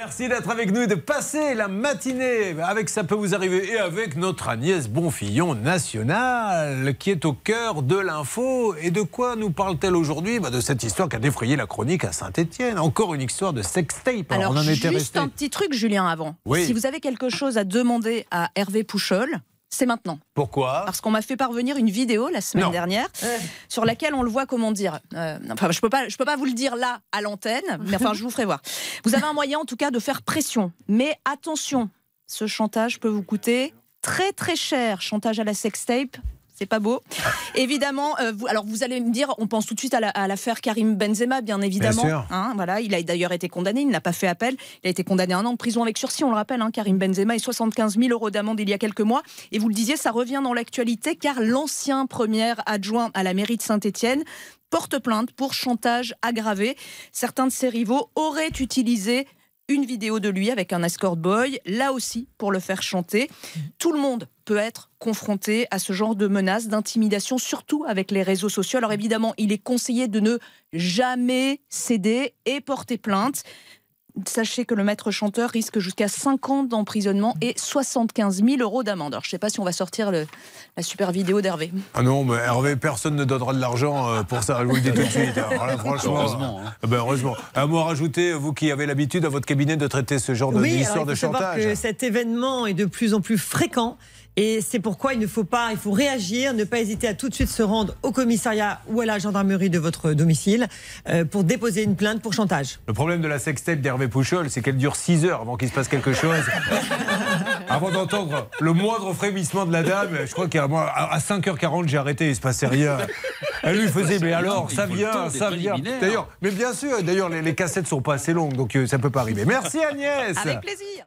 Merci d'être avec nous et de passer la matinée avec Ça peut vous arriver et avec notre Agnès Bonfillon nationale qui est au cœur de l'info. Et de quoi nous parle-t-elle aujourd'hui? Bah De cette histoire qui a défrayé la chronique à Saint-Etienne. Encore une histoire de sextape. Alors, on en était juste un petit truc, Julien, avant. Si vous avez quelque chose à demander à Hervé Pouchol, c'est maintenant. Pourquoi Parce qu'on m'a fait parvenir une vidéo la semaine dernière sur laquelle on le voit, comment dire. Euh, enfin, je peux pas, je peux pas vous le dire là à l'antenne, mais enfin, je vous ferai voir. Vous avez un moyen en tout cas de faire pression, mais attention, ce chantage peut vous coûter très très cher. Chantage à la sextape, c'est pas beau. Évidemment, euh, vous, alors vous allez me dire, on pense tout de suite à l'affaire Karim Benzema, bien évidemment. Hein, voilà, il a d'ailleurs été condamné, il n'a pas fait appel. Il a été condamné à un an de prison avec sursis, on le rappelle, hein, Karim Benzema, et 75 000 euros d'amende il y a quelques mois. Et vous le disiez, ça revient dans l'actualité car l'ancien premier adjoint à la mairie de Saint-Etienne porte plainte pour chantage aggravé. Certains de ses rivaux auraient utilisé une vidéo de lui avec un escort boy, là aussi pour le faire chanter. Tout le monde peut être confronté à ce genre de menaces, d'intimidation, surtout avec les réseaux sociaux. Alors évidemment, il est conseillé de ne jamais céder et porter plainte. Sachez que le maître chanteur risque jusqu'à 5 ans d'emprisonnement et 75 000 euros d'amende. Alors, je ne sais pas si on va sortir le, la super vidéo d'Hervé. Ah non, mais Hervé, personne ne donnera de l'argent euh, pour ça, je vous le dis tout de suite. franchement, heureusement. Hein. Ah ben, heureusement. Un mot à rajouter, vous qui avez l'habitude à votre cabinet de traiter ce genre d'histoire de, de chantage. Que cet événement est de plus en plus fréquent. Et c'est pourquoi il ne faut pas, il faut réagir, ne pas hésiter à tout de suite se rendre au commissariat ou à la gendarmerie de votre domicile euh, pour déposer une plainte pour chantage. Le problème de la sextape d'Hervé Pouchol, c'est qu'elle dure 6 heures avant qu'il se passe quelque chose. avant d'entendre le moindre frémissement de la dame, je crois qu'à à 5h40, j'ai arrêté, il se passait rien. Elle lui faisait, mais alors, ça vient, ça vient. D'ailleurs, mais bien sûr, d'ailleurs, les, les cassettes sont pas assez longues, donc euh, ça peut pas arriver. Merci Agnès. Avec plaisir.